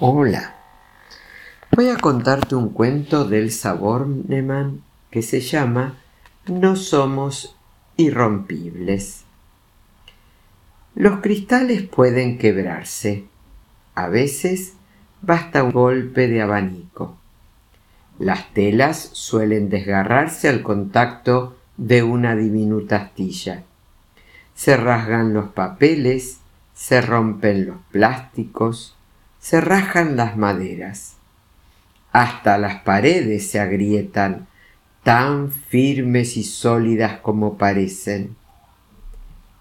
Hola. Voy a contarte un cuento del Saborneman que se llama No somos irrompibles. Los cristales pueden quebrarse. A veces basta un golpe de abanico. Las telas suelen desgarrarse al contacto de una diminuta astilla. Se rasgan los papeles, se rompen los plásticos, se rajan las maderas. Hasta las paredes se agrietan, tan firmes y sólidas como parecen.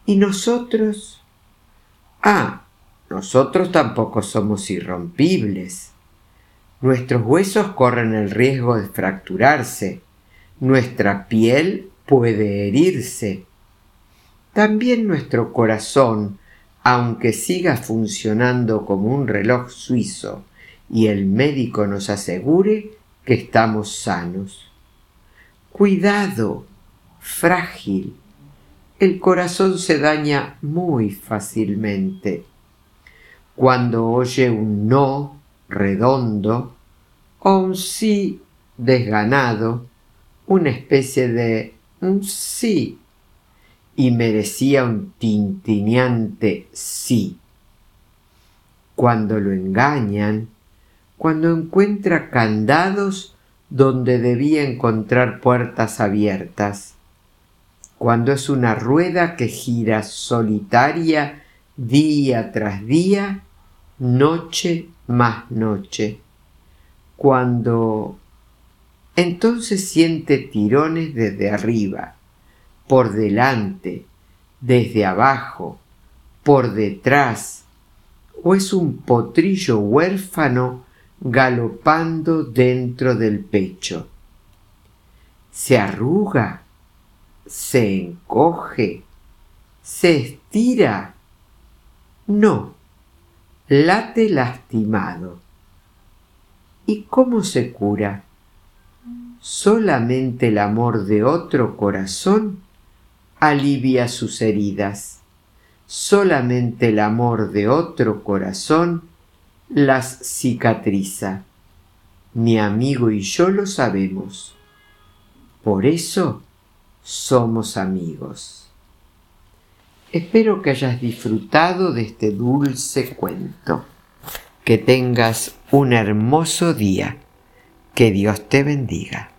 ¿Y nosotros? Ah, nosotros tampoco somos irrompibles. Nuestros huesos corren el riesgo de fracturarse, nuestra piel puede herirse. También nuestro corazón, aunque siga funcionando como un reloj suizo y el médico nos asegure que estamos sanos. Cuidado, frágil. El corazón se daña muy fácilmente. Cuando oye un no redondo o un sí desganado, una especie de un sí y merecía un tintineante sí. Cuando lo engañan, cuando encuentra candados donde debía encontrar puertas abiertas, cuando es una rueda que gira solitaria día tras día, noche más noche, cuando entonces siente tirones desde arriba, por delante, desde abajo, por detrás, o es un potrillo huérfano galopando dentro del pecho. Se arruga, se encoge, se estira. No, late lastimado. ¿Y cómo se cura? Solamente el amor de otro corazón alivia sus heridas. Solamente el amor de otro corazón las cicatriza. Mi amigo y yo lo sabemos. Por eso somos amigos. Espero que hayas disfrutado de este dulce cuento. Que tengas un hermoso día. Que Dios te bendiga.